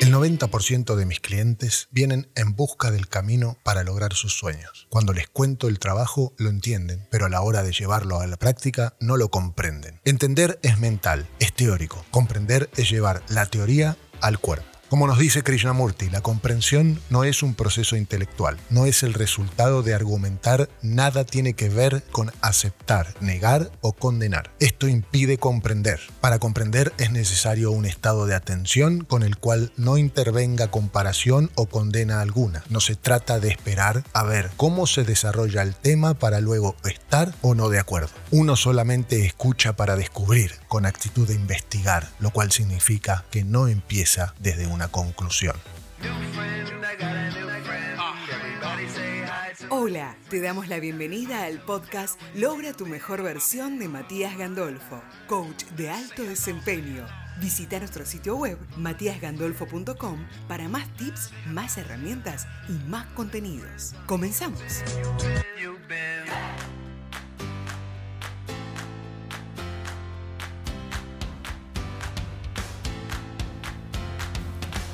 El 90% de mis clientes vienen en busca del camino para lograr sus sueños. Cuando les cuento el trabajo lo entienden, pero a la hora de llevarlo a la práctica no lo comprenden. Entender es mental, es teórico. Comprender es llevar la teoría al cuerpo. Como nos dice Krishnamurti, la comprensión no es un proceso intelectual, no es el resultado de argumentar, nada tiene que ver con aceptar, negar o condenar. Esto impide comprender. Para comprender es necesario un estado de atención con el cual no intervenga comparación o condena alguna. No se trata de esperar a ver cómo se desarrolla el tema para luego estar o no de acuerdo. Uno solamente escucha para descubrir, con actitud de investigar, lo cual significa que no empieza desde una conclusión. Hola, te damos la bienvenida al podcast Logra tu mejor versión de Matías Gandolfo, coach de alto desempeño. Visita nuestro sitio web matíasgandolfo.com para más tips, más herramientas y más contenidos. Comenzamos.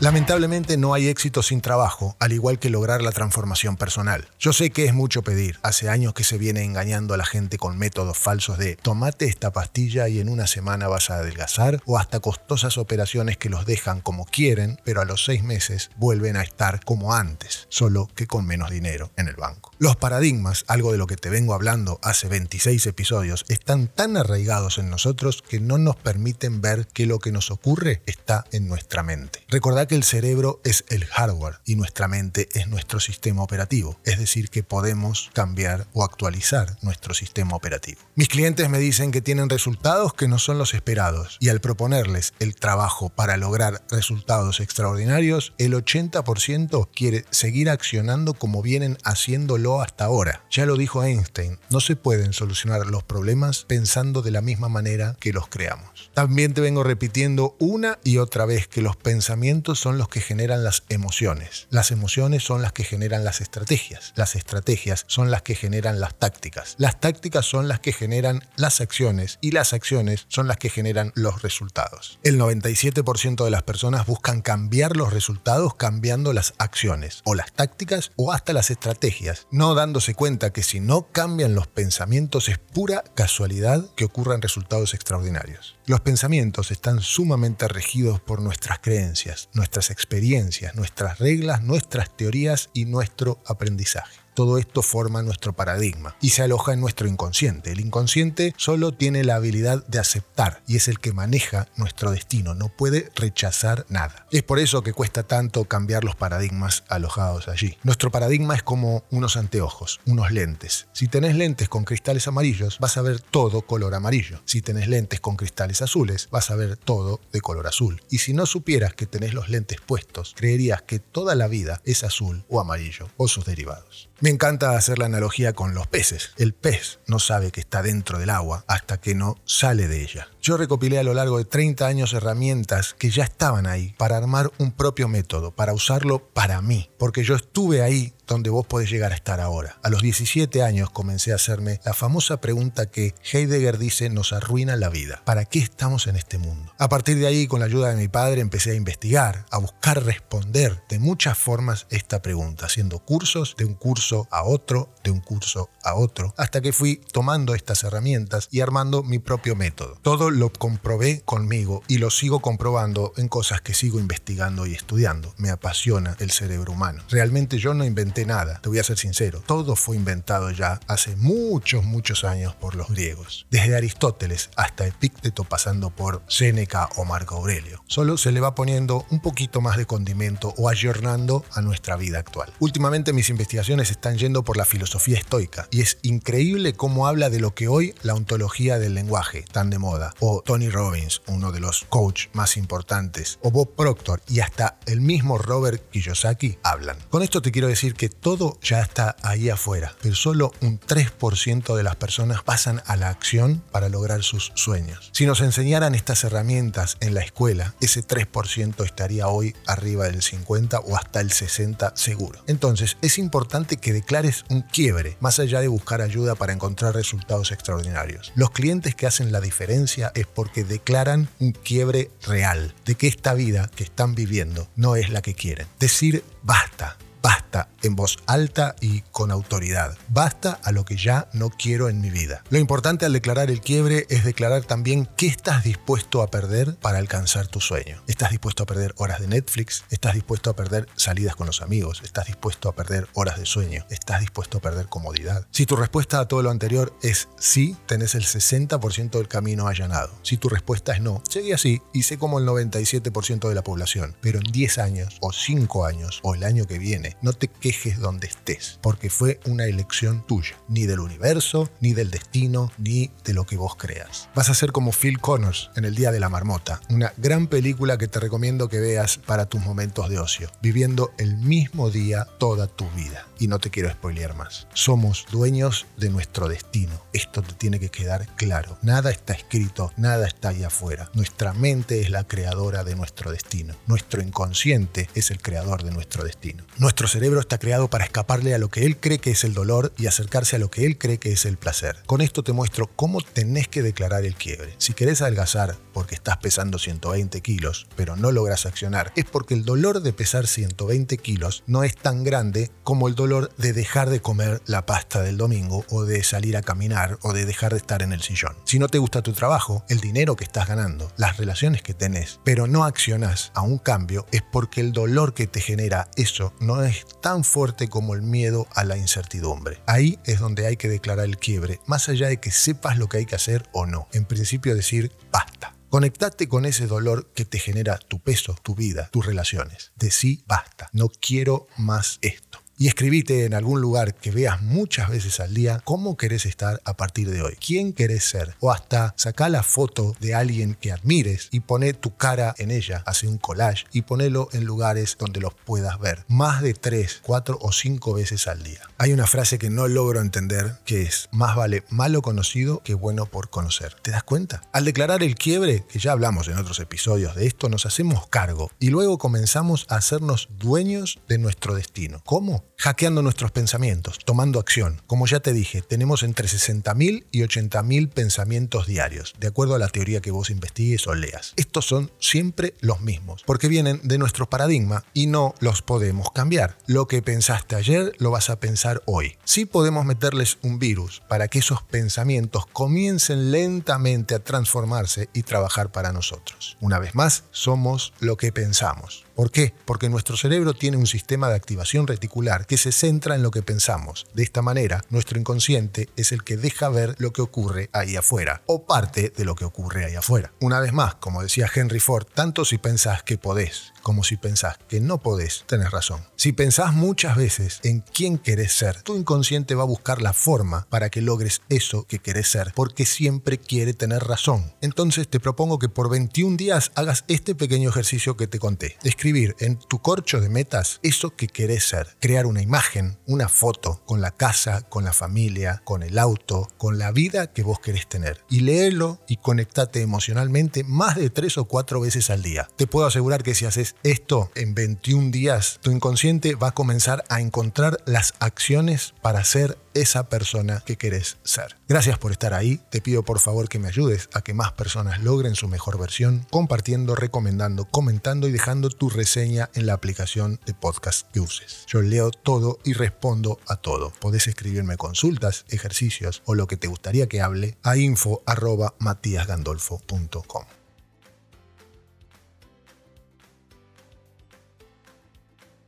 Lamentablemente no hay éxito sin trabajo, al igual que lograr la transformación personal. Yo sé que es mucho pedir. Hace años que se viene engañando a la gente con métodos falsos de tomate esta pastilla y en una semana vas a adelgazar o hasta costosas operaciones que los dejan como quieren, pero a los seis meses vuelven a estar como antes, solo que con menos dinero en el banco. Los paradigmas, algo de lo que te vengo hablando hace 26 episodios, están tan arraigados en nosotros que no nos permiten ver que lo que nos ocurre está en nuestra mente. Recordad que el cerebro es el hardware y nuestra mente es nuestro sistema operativo, es decir, que podemos cambiar o actualizar nuestro sistema operativo. Mis clientes me dicen que tienen resultados que no son los esperados y al proponerles el trabajo para lograr resultados extraordinarios, el 80% quiere seguir accionando como vienen haciéndolo hasta ahora. Ya lo dijo Einstein, no se pueden solucionar los problemas pensando de la misma manera que los creamos. También te vengo repitiendo una y otra vez que los pensamientos son los que generan las emociones. Las emociones son las que generan las estrategias. Las estrategias son las que generan las tácticas. Las tácticas son las que generan las acciones y las acciones son las que generan los resultados. El 97% de las personas buscan cambiar los resultados cambiando las acciones o las tácticas o hasta las estrategias, no dándose cuenta que si no cambian los pensamientos es pura casualidad que ocurran resultados extraordinarios. Los pensamientos están sumamente regidos por nuestras creencias, experiencias, nuestras reglas, nuestras teorías y nuestro aprendizaje. Todo esto forma nuestro paradigma y se aloja en nuestro inconsciente. El inconsciente solo tiene la habilidad de aceptar y es el que maneja nuestro destino, no puede rechazar nada. Es por eso que cuesta tanto cambiar los paradigmas alojados allí. Nuestro paradigma es como unos anteojos, unos lentes. Si tenés lentes con cristales amarillos, vas a ver todo color amarillo. Si tenés lentes con cristales azules, vas a ver todo de color azul. Y si no supieras que tenés los lentes puestos, creerías que toda la vida es azul o amarillo o sus derivados. Me encanta hacer la analogía con los peces. El pez no sabe que está dentro del agua hasta que no sale de ella. Yo recopilé a lo largo de 30 años herramientas que ya estaban ahí para armar un propio método, para usarlo para mí, porque yo estuve ahí donde vos podés llegar a estar ahora. A los 17 años comencé a hacerme la famosa pregunta que Heidegger dice nos arruina la vida. ¿Para qué estamos en este mundo? A partir de ahí, con la ayuda de mi padre, empecé a investigar, a buscar responder de muchas formas esta pregunta, haciendo cursos de un curso a otro, de un curso a otro, hasta que fui tomando estas herramientas y armando mi propio método. Todo lo comprobé conmigo y lo sigo comprobando en cosas que sigo investigando y estudiando. Me apasiona el cerebro humano. Realmente yo no inventé nada, te voy a ser sincero. Todo fue inventado ya hace muchos, muchos años por los griegos. Desde Aristóteles hasta Epícteto pasando por Séneca o Marco Aurelio. Solo se le va poniendo un poquito más de condimento o ayornando a nuestra vida actual. Últimamente mis investigaciones están yendo por la filosofía estoica y es increíble cómo habla de lo que hoy la ontología del lenguaje, tan de moda, o Tony Robbins, uno de los coach más importantes, o Bob Proctor y hasta el mismo Robert Kiyosaki hablan. Con esto te quiero decir que todo ya está ahí afuera, pero solo un 3% de las personas pasan a la acción para lograr sus sueños. Si nos enseñaran estas herramientas en la escuela, ese 3% estaría hoy arriba del 50 o hasta el 60 seguro. Entonces, es importante que declares un quiebre, más allá de buscar ayuda para encontrar resultados extraordinarios. Los clientes que hacen la diferencia es porque declaran un quiebre real, de que esta vida que están viviendo no es la que quieren. Decir basta, Basta en voz alta y con autoridad. Basta a lo que ya no quiero en mi vida. Lo importante al declarar el quiebre es declarar también qué estás dispuesto a perder para alcanzar tu sueño. ¿Estás dispuesto a perder horas de Netflix? ¿Estás dispuesto a perder salidas con los amigos? ¿Estás dispuesto a perder horas de sueño? ¿Estás dispuesto a perder comodidad? Si tu respuesta a todo lo anterior es sí, tenés el 60% del camino allanado. Si tu respuesta es no, sigue así y sé como el 97% de la población. Pero en 10 años o 5 años o el año que viene, no te quejes donde estés, porque fue una elección tuya, ni del universo, ni del destino, ni de lo que vos creas. Vas a ser como Phil Connors en El Día de la Marmota, una gran película que te recomiendo que veas para tus momentos de ocio, viviendo el mismo día toda tu vida. Y no te quiero spoilear más. Somos dueños de nuestro destino. Esto te tiene que quedar claro. Nada está escrito, nada está ahí afuera. Nuestra mente es la creadora de nuestro destino. Nuestro inconsciente es el creador de nuestro destino. Nuestro cerebro está creado para escaparle a lo que él cree que es el dolor y acercarse a lo que él cree que es el placer. Con esto te muestro cómo tenés que declarar el quiebre. Si querés adelgazar porque estás pesando 120 kilos, pero no logras accionar, es porque el dolor de pesar 120 kilos no es tan grande como el dolor de dejar de comer la pasta del domingo o de salir a caminar o de dejar de estar en el sillón. Si no te gusta tu trabajo, el dinero que estás ganando, las relaciones que tenés, pero no accionás a un cambio, es porque el dolor que te genera eso no es tan fuerte como el miedo a la incertidumbre. Ahí es donde hay que declarar el quiebre, más allá de que sepas lo que hay que hacer o no. En principio decir basta. Conectate con ese dolor que te genera tu peso, tu vida, tus relaciones. Decí basta. No quiero más esto y escribite en algún lugar que veas muchas veces al día cómo querés estar a partir de hoy, quién querés ser, o hasta saca la foto de alguien que admires y pone tu cara en ella, hace un collage y ponelo en lugares donde los puedas ver, más de tres, cuatro o cinco veces al día. Hay una frase que no logro entender que es, más vale malo conocido que bueno por conocer. ¿Te das cuenta? Al declarar el quiebre, que ya hablamos en otros episodios de esto, nos hacemos cargo y luego comenzamos a hacernos dueños de nuestro destino. ¿Cómo? Hackeando nuestros pensamientos, tomando acción. Como ya te dije, tenemos entre 60.000 y 80.000 pensamientos diarios, de acuerdo a la teoría que vos investigues o leas. Estos son siempre los mismos, porque vienen de nuestro paradigma y no los podemos cambiar. Lo que pensaste ayer lo vas a pensar hoy. Sí podemos meterles un virus para que esos pensamientos comiencen lentamente a transformarse y trabajar para nosotros. Una vez más, somos lo que pensamos. ¿Por qué? Porque nuestro cerebro tiene un sistema de activación reticular que se centra en lo que pensamos. De esta manera, nuestro inconsciente es el que deja ver lo que ocurre ahí afuera, o parte de lo que ocurre ahí afuera. Una vez más, como decía Henry Ford, tanto si pensás que podés como si pensás que no podés, tenés razón. Si pensás muchas veces en quién querés ser, tu inconsciente va a buscar la forma para que logres eso que querés ser, porque siempre quiere tener razón. Entonces te propongo que por 21 días hagas este pequeño ejercicio que te conté. En tu corcho de metas eso que querés ser. Crear una imagen, una foto, con la casa, con la familia, con el auto, con la vida que vos querés tener. Y léelo y conectate emocionalmente más de tres o cuatro veces al día. Te puedo asegurar que si haces esto en 21 días, tu inconsciente va a comenzar a encontrar las acciones para ser esa persona que querés ser. Gracias por estar ahí. Te pido por favor que me ayudes a que más personas logren su mejor versión, compartiendo, recomendando, comentando y dejando tu reseña en la aplicación de podcast que uses. Yo leo todo y respondo a todo. Podés escribirme consultas, ejercicios o lo que te gustaría que hable a info@matiasgandolfo.com.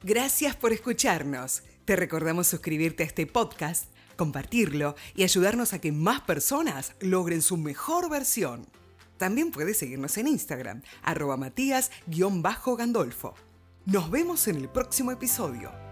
Gracias por escucharnos. Te recordamos suscribirte a este podcast, compartirlo y ayudarnos a que más personas logren su mejor versión. También puedes seguirnos en Instagram, arroba matías-gandolfo. Nos vemos en el próximo episodio.